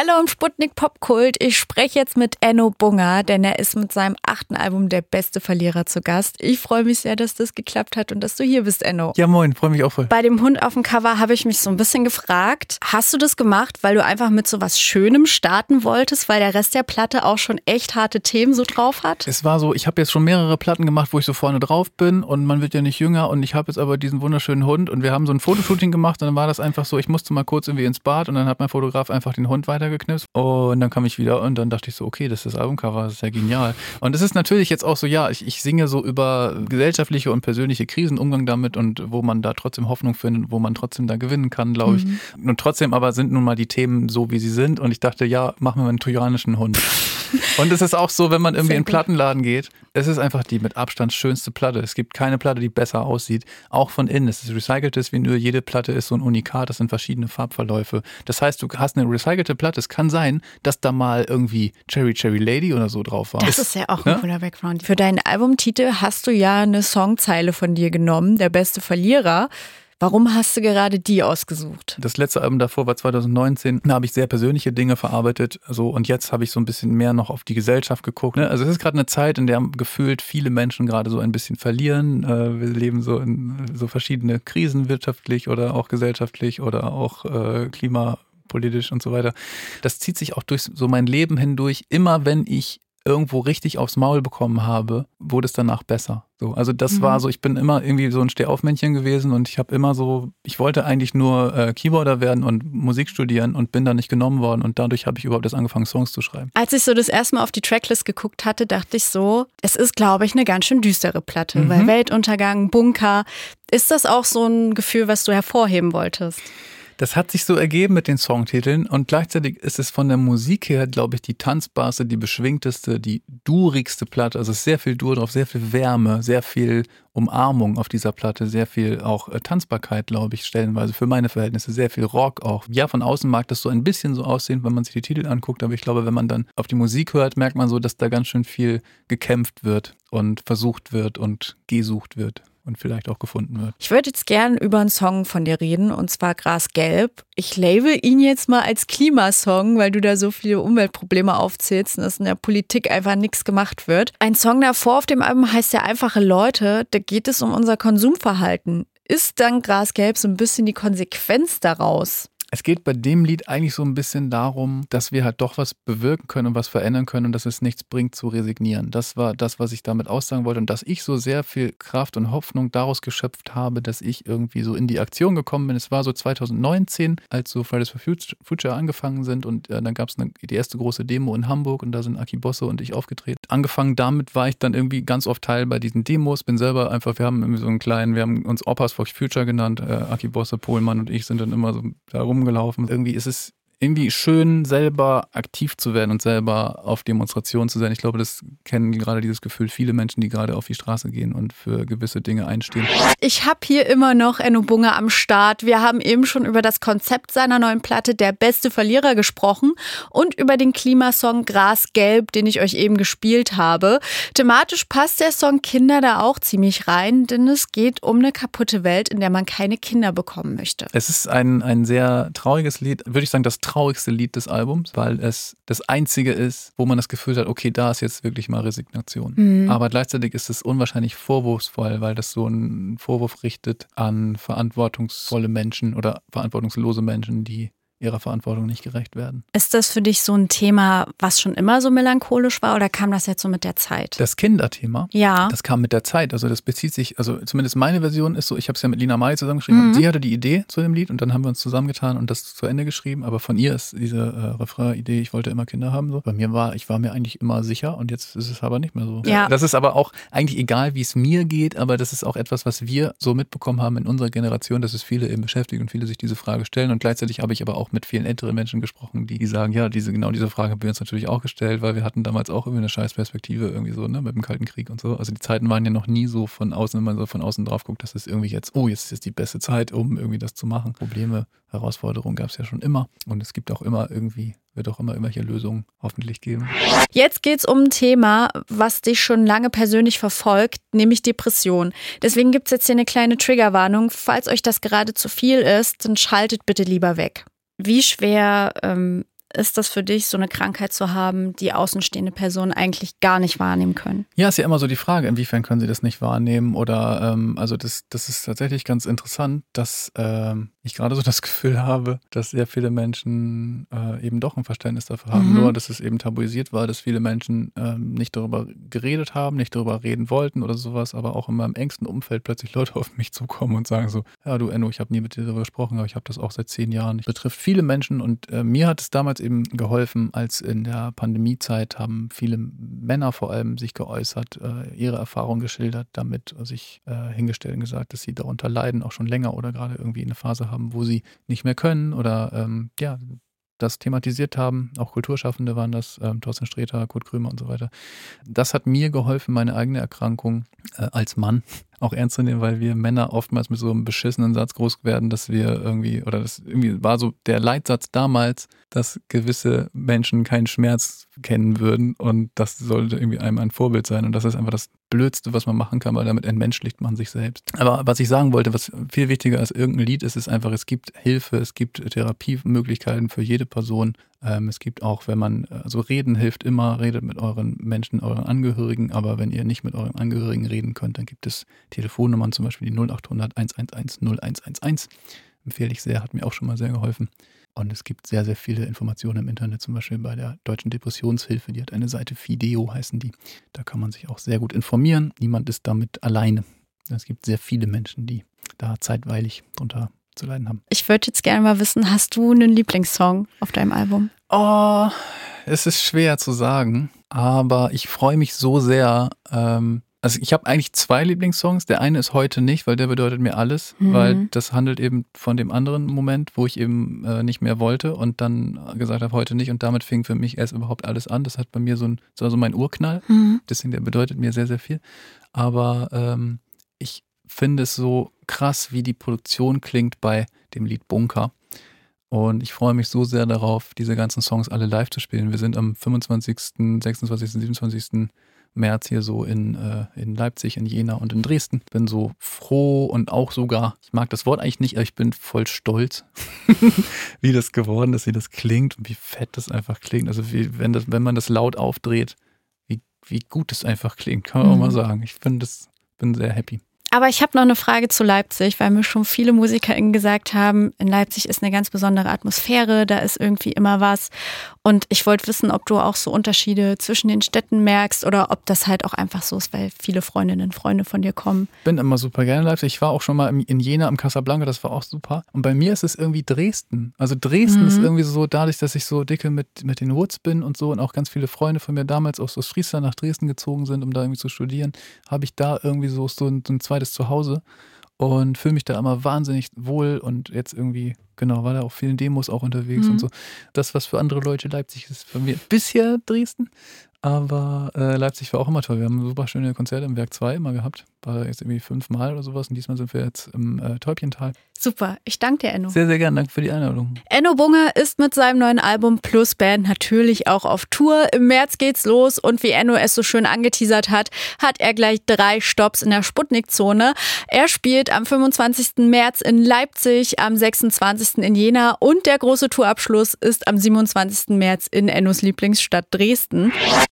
Hallo im Sputnik Popkult. Ich spreche jetzt mit Enno Bunger, denn er ist mit seinem achten Album Der beste Verlierer zu Gast. Ich freue mich sehr, dass das geklappt hat und dass du hier bist, Enno. Ja, moin, freue mich auch voll. Bei dem Hund auf dem Cover habe ich mich so ein bisschen gefragt, hast du das gemacht, weil du einfach mit so was Schönem starten wolltest, weil der Rest der Platte auch schon echt harte Themen so drauf hat? Es war so, ich habe jetzt schon mehrere Platten gemacht, wo ich so vorne drauf bin und man wird ja nicht jünger und ich habe jetzt aber diesen wunderschönen Hund und wir haben so ein Fotoshooting gemacht und dann war das einfach so, ich musste mal kurz irgendwie ins Bad und dann hat mein Fotograf einfach den Hund weitergeknipst und dann kam ich wieder und dann dachte ich so, okay, das ist das Albumcover, das ist ja genial. Und es ist natürlich jetzt auch so, ja, ich, ich singe so über gesellschaftliche und persönliche Krisen, Umgang damit und wo man da trotzdem Hoffnung findet, wo man trotzdem da gewinnen kann, glaube ich. Mhm. Und trotzdem aber sind nun mal die Themen so, wie sie sind und ich dachte, ja, machen wir einen trojanischen Hund. Und es ist auch so, wenn man irgendwie in den Plattenladen geht, es ist einfach die mit Abstand schönste Platte. Es gibt keine Platte, die besser aussieht. Auch von innen. Es ist recyceltes Vinyl. Jede Platte ist so ein Unikat. Das sind verschiedene Farbverläufe. Das heißt, du hast eine recycelte Platte. Es kann sein, dass da mal irgendwie Cherry Cherry Lady oder so drauf war. Das ist ja auch ein ne? cooler Background. Für deinen Albumtitel hast du ja eine Songzeile von dir genommen, Der beste Verlierer. Warum hast du gerade die ausgesucht? Das letzte Album davor war 2019. Da habe ich sehr persönliche Dinge verarbeitet. So, und jetzt habe ich so ein bisschen mehr noch auf die Gesellschaft geguckt. Ne? Also es ist gerade eine Zeit, in der gefühlt viele Menschen gerade so ein bisschen verlieren. Äh, wir leben so in so verschiedene Krisen wirtschaftlich oder auch gesellschaftlich oder auch äh, klimapolitisch und so weiter. Das zieht sich auch durch so mein Leben hindurch. Immer wenn ich irgendwo richtig aufs Maul bekommen habe, wurde es danach besser. So, also das mhm. war so, ich bin immer irgendwie so ein Stehaufmännchen gewesen und ich habe immer so, ich wollte eigentlich nur äh, Keyboarder werden und Musik studieren und bin da nicht genommen worden und dadurch habe ich überhaupt erst angefangen, Songs zu schreiben. Als ich so das erste Mal auf die Tracklist geguckt hatte, dachte ich so, es ist, glaube ich, eine ganz schön düstere Platte, mhm. weil Weltuntergang, Bunker, ist das auch so ein Gefühl, was du hervorheben wolltest? Das hat sich so ergeben mit den Songtiteln und gleichzeitig ist es von der Musik her, glaube ich, die tanzbarste, die beschwingteste, die durigste Platte. Also sehr viel Dur drauf, sehr viel Wärme, sehr viel Umarmung auf dieser Platte, sehr viel auch äh, Tanzbarkeit, glaube ich, stellenweise für meine Verhältnisse, sehr viel Rock auch. Ja, von außen mag das so ein bisschen so aussehen, wenn man sich die Titel anguckt, aber ich glaube, wenn man dann auf die Musik hört, merkt man so, dass da ganz schön viel gekämpft wird und versucht wird und gesucht wird und vielleicht auch gefunden wird. Ich würde jetzt gern über einen Song von dir reden und zwar Grasgelb. Ich label ihn jetzt mal als Klimasong, weil du da so viele Umweltprobleme aufzählst und dass in der Politik einfach nichts gemacht wird. Ein Song davor auf dem Album heißt ja Einfache Leute. Da geht es um unser Konsumverhalten. Ist dann Grasgelb so ein bisschen die Konsequenz daraus? Es geht bei dem Lied eigentlich so ein bisschen darum, dass wir halt doch was bewirken können und was verändern können und dass es nichts bringt zu resignieren. Das war das, was ich damit aussagen wollte und dass ich so sehr viel Kraft und Hoffnung daraus geschöpft habe, dass ich irgendwie so in die Aktion gekommen bin. Es war so 2019, als so Fridays for Future angefangen sind und äh, dann gab es die erste große Demo in Hamburg und da sind Aki Bosse und ich aufgetreten. Angefangen damit war ich dann irgendwie ganz oft Teil bei diesen Demos, bin selber einfach, wir haben irgendwie so einen kleinen, wir haben uns Opas for Future genannt, äh, Aki Bosse, Pohlmann und ich sind dann immer so da rumgelaufen. Irgendwie ist es irgendwie schön, selber aktiv zu werden und selber auf Demonstrationen zu sein. Ich glaube, das kennen gerade dieses Gefühl viele Menschen, die gerade auf die Straße gehen und für gewisse Dinge einstehen. Ich habe hier immer noch Enno Bunge am Start. Wir haben eben schon über das Konzept seiner neuen Platte Der beste Verlierer gesprochen und über den Klimasong Grasgelb, den ich euch eben gespielt habe. Thematisch passt der Song Kinder da auch ziemlich rein, denn es geht um eine kaputte Welt, in der man keine Kinder bekommen möchte. Es ist ein, ein sehr trauriges Lied, würde ich sagen, das traurigste Lied des Albums, weil es das einzige ist, wo man das Gefühl hat, okay, da ist jetzt wirklich mal Resignation. Mhm. Aber gleichzeitig ist es unwahrscheinlich vorwurfsvoll, weil das so einen Vorwurf richtet an verantwortungsvolle Menschen oder verantwortungslose Menschen, die ihrer Verantwortung nicht gerecht werden. Ist das für dich so ein Thema, was schon immer so melancholisch war oder kam das jetzt so mit der Zeit? Das Kinderthema? Ja. Das kam mit der Zeit. Also das bezieht sich, also zumindest meine Version ist so, ich habe es ja mit Lina Mai zusammengeschrieben mhm. und sie hatte die Idee zu dem Lied und dann haben wir uns zusammengetan und das zu Ende geschrieben. Aber von ihr ist diese äh, Refrain-Idee, ich wollte immer Kinder haben. So. Bei mir war, ich war mir eigentlich immer sicher und jetzt ist es aber nicht mehr so. Ja. Das ist aber auch eigentlich egal, wie es mir geht, aber das ist auch etwas, was wir so mitbekommen haben in unserer Generation, dass es viele eben beschäftigt und viele sich diese Frage stellen und gleichzeitig habe ich aber auch mit vielen älteren Menschen gesprochen, die sagen, ja, diese, genau diese Frage haben wir uns natürlich auch gestellt, weil wir hatten damals auch irgendwie eine Scheißperspektive irgendwie so, ne, mit dem Kalten Krieg und so. Also die Zeiten waren ja noch nie so von außen, wenn man so von außen drauf guckt, dass es irgendwie jetzt, oh, jetzt ist die beste Zeit, um irgendwie das zu machen. Probleme, Herausforderungen gab es ja schon immer und es gibt auch immer irgendwie wird auch immer irgendwelche Lösungen hoffentlich geben. Jetzt geht es um ein Thema, was dich schon lange persönlich verfolgt, nämlich Depression. Deswegen gibt es jetzt hier eine kleine Triggerwarnung. Falls euch das gerade zu viel ist, dann schaltet bitte lieber weg. Wie schwer ähm, ist das für dich, so eine Krankheit zu haben, die außenstehende Personen eigentlich gar nicht wahrnehmen können? Ja, ist ja immer so die Frage, inwiefern können sie das nicht wahrnehmen oder ähm, also das, das ist tatsächlich ganz interessant, dass ähm, ich gerade so das Gefühl habe, dass sehr viele Menschen äh, eben doch ein Verständnis dafür haben, mhm. nur dass es eben tabuisiert war, dass viele Menschen ähm, nicht darüber geredet haben, nicht darüber reden wollten oder sowas, aber auch in meinem engsten Umfeld plötzlich Leute auf mich zukommen und sagen so, ja du Enno, ich habe nie mit dir darüber gesprochen, aber ich habe das auch seit zehn Jahren. Das betrifft viele Menschen und äh, mir hat es damals eben geholfen, als in der Pandemiezeit haben viele Männer vor allem sich geäußert, äh, ihre Erfahrungen geschildert, damit sich äh, hingestellt und gesagt, dass sie darunter leiden, auch schon länger oder gerade irgendwie eine Phase haben, wo sie nicht mehr können oder ähm, ja, das thematisiert haben. Auch Kulturschaffende waren das, ähm, Thorsten Sträter, Kurt Krömer und so weiter. Das hat mir geholfen, meine eigene Erkrankung äh, als Mann auch ernst zu nehmen, weil wir Männer oftmals mit so einem beschissenen Satz groß werden, dass wir irgendwie, oder das irgendwie war so der Leitsatz damals, dass gewisse Menschen keinen Schmerz kennen würden und das sollte irgendwie einem ein Vorbild sein und das ist einfach das Blödste, was man machen kann, weil damit entmenschlicht man sich selbst. Aber was ich sagen wollte, was viel wichtiger als irgendein Lied ist, ist einfach, es gibt Hilfe, es gibt Therapiemöglichkeiten für jede Person. Ähm, es gibt auch, wenn man, also reden hilft immer, redet mit euren Menschen, euren Angehörigen, aber wenn ihr nicht mit euren Angehörigen reden könnt, dann gibt es Telefonnummern, zum Beispiel die 0800 111 0111. Empfehle ich sehr, hat mir auch schon mal sehr geholfen. Und es gibt sehr, sehr viele Informationen im Internet, zum Beispiel bei der Deutschen Depressionshilfe, die hat eine Seite Fideo, heißen die. Da kann man sich auch sehr gut informieren. Niemand ist damit alleine. Es gibt sehr viele Menschen, die da zeitweilig drunter zu leiden haben. Ich würde jetzt gerne mal wissen, hast du einen Lieblingssong auf deinem Album? Oh, es ist schwer zu sagen, aber ich freue mich so sehr, ähm, also ich habe eigentlich zwei Lieblingssongs. Der eine ist heute nicht, weil der bedeutet mir alles, mhm. weil das handelt eben von dem anderen Moment, wo ich eben äh, nicht mehr wollte und dann gesagt habe, heute nicht. Und damit fing für mich erst überhaupt alles an. Das hat bei mir so ein, so mein Urknall. Mhm. Deswegen, der bedeutet mir sehr, sehr viel. Aber ähm, ich finde es so krass, wie die Produktion klingt bei dem Lied Bunker. Und ich freue mich so sehr darauf, diese ganzen Songs alle live zu spielen. Wir sind am 25., 26., 27. März hier so in, äh, in Leipzig, in Jena und in Dresden. Bin so froh und auch sogar, ich mag das Wort eigentlich nicht, aber ich bin voll stolz, wie das geworden ist, wie das klingt und wie fett das einfach klingt. Also wie, wenn, das, wenn man das laut aufdreht, wie, wie gut es einfach klingt, kann man mhm. auch mal sagen. Ich finde das, bin sehr happy. Aber ich habe noch eine Frage zu Leipzig, weil mir schon viele MusikerInnen gesagt haben, in Leipzig ist eine ganz besondere Atmosphäre, da ist irgendwie immer was. Und ich wollte wissen, ob du auch so Unterschiede zwischen den Städten merkst oder ob das halt auch einfach so ist, weil viele Freundinnen und Freunde von dir kommen. Bin immer super gerne in Leipzig. Ich war auch schon mal in Jena am Casablanca, das war auch super. Und bei mir ist es irgendwie Dresden. Also Dresden mhm. ist irgendwie so, dadurch, dass ich so dicke mit, mit den Woods bin und so und auch ganz viele Freunde von mir damals aus Friesland nach Dresden gezogen sind, um da irgendwie zu studieren, habe ich da irgendwie so, so ein, so ein zweites Zuhause und fühle mich da immer wahnsinnig wohl und jetzt irgendwie, genau, war da auch vielen Demos auch unterwegs mhm. und so. Das, was für andere Leute Leipzig ist, für mir bisher Dresden, aber äh, Leipzig war auch immer toll. Wir haben super schöne Konzerte im Werk 2 immer gehabt. War jetzt irgendwie fünfmal oder sowas. Und diesmal sind wir jetzt im äh, Täubchental. Super. Ich danke dir, Enno. Sehr, sehr gerne. Danke für die Einladung. Enno Bunger ist mit seinem neuen Album Plus Band natürlich auch auf Tour. Im März geht's los. Und wie Enno es so schön angeteasert hat, hat er gleich drei Stops in der Sputnik-Zone. Er spielt am 25. März in Leipzig, am 26. in Jena und der große Tourabschluss ist am 27. März in Ennos Lieblingsstadt Dresden.